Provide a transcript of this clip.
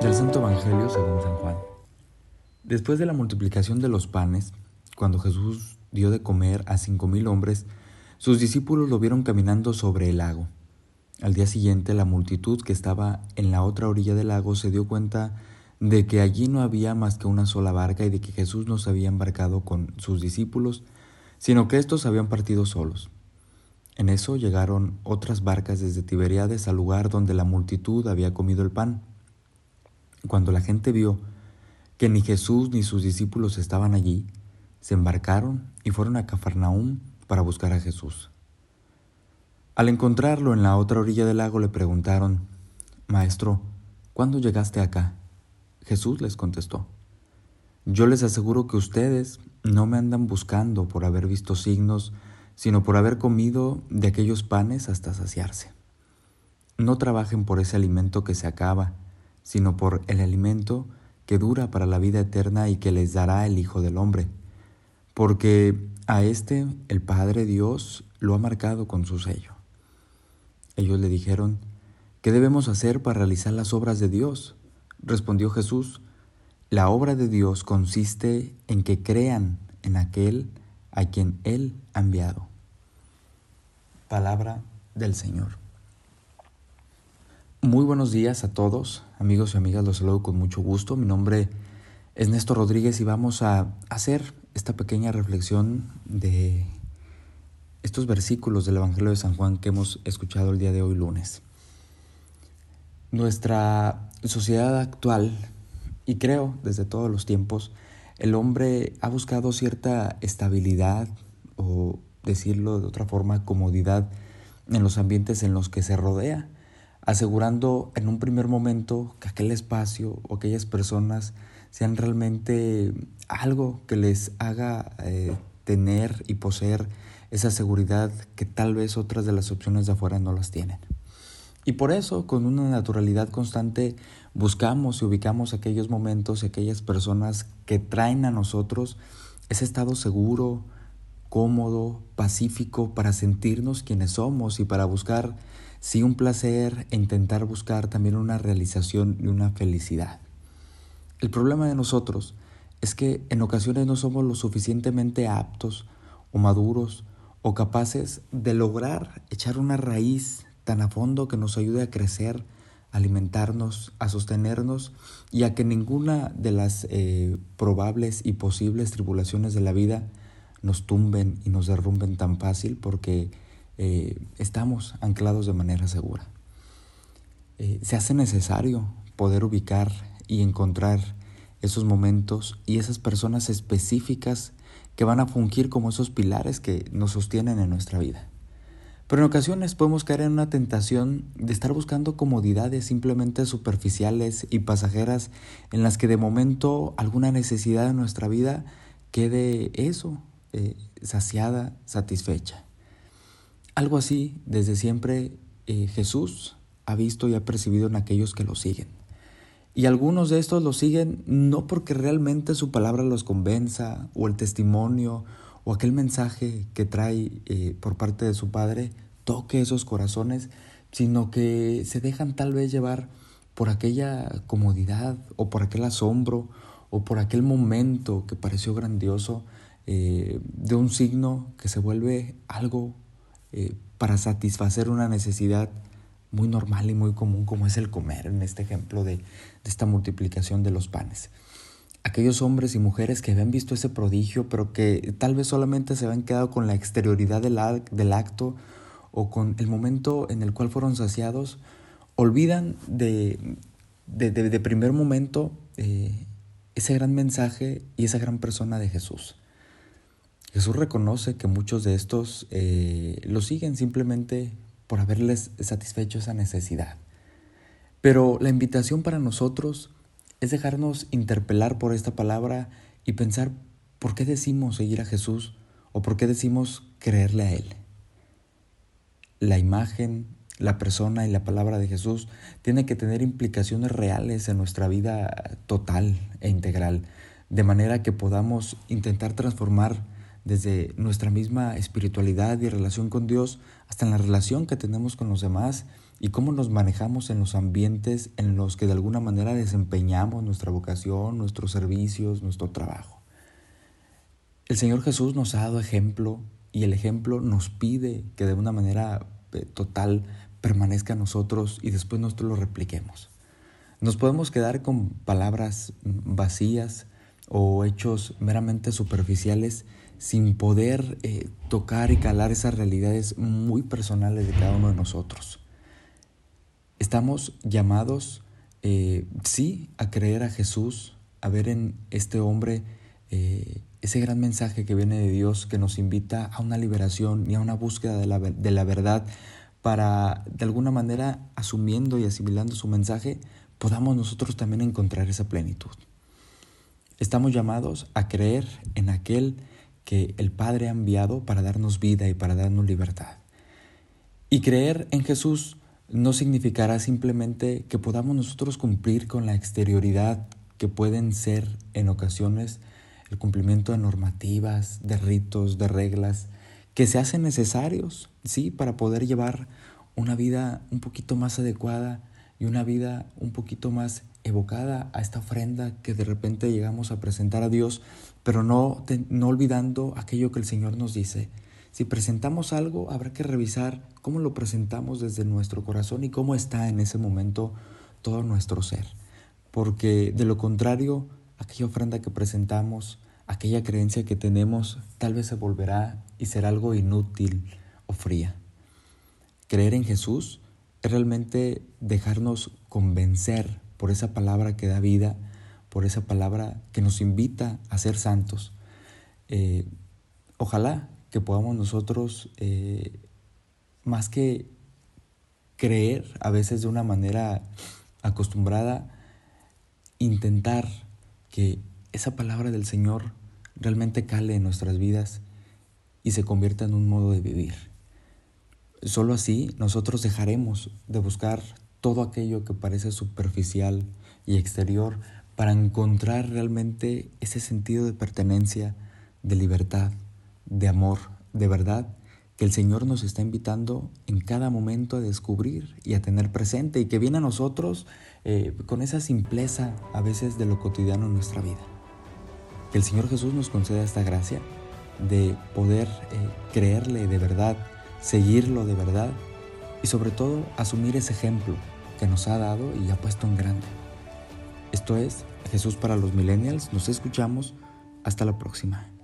Del Santo Evangelio según San Juan. Después de la multiplicación de los panes, cuando Jesús dio de comer a cinco mil hombres, sus discípulos lo vieron caminando sobre el lago. Al día siguiente, la multitud que estaba en la otra orilla del lago se dio cuenta de que allí no había más que una sola barca y de que Jesús no se había embarcado con sus discípulos, sino que éstos habían partido solos. En eso llegaron otras barcas desde Tiberiades al lugar donde la multitud había comido el pan. Cuando la gente vio que ni Jesús ni sus discípulos estaban allí, se embarcaron y fueron a Cafarnaúm para buscar a Jesús. Al encontrarlo en la otra orilla del lago le preguntaron, Maestro, ¿cuándo llegaste acá? Jesús les contestó, Yo les aseguro que ustedes no me andan buscando por haber visto signos, sino por haber comido de aquellos panes hasta saciarse. No trabajen por ese alimento que se acaba, sino por el alimento que dura para la vida eterna y que les dará el Hijo del Hombre, porque a éste el Padre Dios lo ha marcado con su sello. Ellos le dijeron, ¿qué debemos hacer para realizar las obras de Dios? Respondió Jesús, la obra de Dios consiste en que crean en aquel a quien Él ha enviado. Palabra del Señor. Muy buenos días a todos, amigos y amigas, los saludo con mucho gusto. Mi nombre es Néstor Rodríguez y vamos a hacer esta pequeña reflexión de estos versículos del Evangelio de San Juan que hemos escuchado el día de hoy lunes. Nuestra sociedad actual, y creo desde todos los tiempos, el hombre ha buscado cierta estabilidad o decirlo de otra forma, comodidad en los ambientes en los que se rodea, asegurando en un primer momento que aquel espacio o aquellas personas sean realmente algo que les haga eh, tener y poseer esa seguridad que tal vez otras de las opciones de afuera no las tienen. Y por eso, con una naturalidad constante, buscamos y ubicamos aquellos momentos y aquellas personas que traen a nosotros ese estado seguro, cómodo, pacífico para sentirnos quienes somos y para buscar, sí, un placer e intentar buscar también una realización y una felicidad. El problema de nosotros es que en ocasiones no somos lo suficientemente aptos o maduros o capaces de lograr echar una raíz tan a fondo que nos ayude a crecer, a alimentarnos, a sostenernos y a que ninguna de las eh, probables y posibles tribulaciones de la vida nos tumben y nos derrumben tan fácil porque eh, estamos anclados de manera segura. Eh, se hace necesario poder ubicar y encontrar esos momentos y esas personas específicas que van a fungir como esos pilares que nos sostienen en nuestra vida. Pero en ocasiones podemos caer en una tentación de estar buscando comodidades simplemente superficiales y pasajeras en las que de momento alguna necesidad de nuestra vida quede eso, eh, saciada, satisfecha. Algo así desde siempre eh, Jesús ha visto y ha percibido en aquellos que lo siguen. Y algunos de estos lo siguen no porque realmente su palabra los convenza o el testimonio o aquel mensaje que trae eh, por parte de su Padre toque esos corazones, sino que se dejan tal vez llevar por aquella comodidad o por aquel asombro o por aquel momento que pareció grandioso eh, de un signo que se vuelve algo eh, para satisfacer una necesidad muy normal y muy común como es el comer en este ejemplo de, de esta multiplicación de los panes aquellos hombres y mujeres que habían visto ese prodigio, pero que tal vez solamente se habían quedado con la exterioridad del, del acto o con el momento en el cual fueron saciados, olvidan de, de, primer momento eh, ese gran mensaje y esa gran persona de Jesús. Jesús reconoce que muchos de estos eh, lo siguen simplemente por haberles satisfecho esa necesidad. Pero la invitación para nosotros es dejarnos interpelar por esta palabra y pensar por qué decimos seguir a Jesús o por qué decimos creerle a Él. La imagen, la persona y la palabra de Jesús tiene que tener implicaciones reales en nuestra vida total e integral, de manera que podamos intentar transformar desde nuestra misma espiritualidad y relación con Dios hasta en la relación que tenemos con los demás y cómo nos manejamos en los ambientes en los que de alguna manera desempeñamos nuestra vocación, nuestros servicios, nuestro trabajo. El Señor Jesús nos ha dado ejemplo y el ejemplo nos pide que de una manera eh, total permanezca en nosotros y después nosotros lo repliquemos. Nos podemos quedar con palabras vacías o hechos meramente superficiales sin poder eh, tocar y calar esas realidades muy personales de cada uno de nosotros. Estamos llamados, eh, sí, a creer a Jesús, a ver en este hombre eh, ese gran mensaje que viene de Dios que nos invita a una liberación y a una búsqueda de la, de la verdad para, de alguna manera, asumiendo y asimilando su mensaje, podamos nosotros también encontrar esa plenitud. Estamos llamados a creer en aquel que el Padre ha enviado para darnos vida y para darnos libertad. Y creer en Jesús no significará simplemente que podamos nosotros cumplir con la exterioridad que pueden ser en ocasiones el cumplimiento de normativas, de ritos, de reglas, que se hacen necesarios, sí, para poder llevar una vida un poquito más adecuada y una vida un poquito más evocada a esta ofrenda que de repente llegamos a presentar a Dios, pero no, no olvidando aquello que el Señor nos dice, si presentamos algo, habrá que revisar cómo lo presentamos desde nuestro corazón y cómo está en ese momento todo nuestro ser. Porque de lo contrario, aquella ofrenda que presentamos, aquella creencia que tenemos, tal vez se volverá y será algo inútil o fría. Creer en Jesús es realmente dejarnos convencer por esa palabra que da vida, por esa palabra que nos invita a ser santos. Eh, ojalá que podamos nosotros, eh, más que creer a veces de una manera acostumbrada, intentar que esa palabra del Señor realmente cale en nuestras vidas y se convierta en un modo de vivir. Solo así nosotros dejaremos de buscar todo aquello que parece superficial y exterior para encontrar realmente ese sentido de pertenencia, de libertad, de amor, de verdad, que el Señor nos está invitando en cada momento a descubrir y a tener presente y que viene a nosotros eh, con esa simpleza a veces de lo cotidiano en nuestra vida. Que el Señor Jesús nos conceda esta gracia de poder eh, creerle de verdad, seguirlo de verdad y sobre todo asumir ese ejemplo que nos ha dado y ha puesto en grande. Esto es Jesús para los millennials. Nos escuchamos. Hasta la próxima.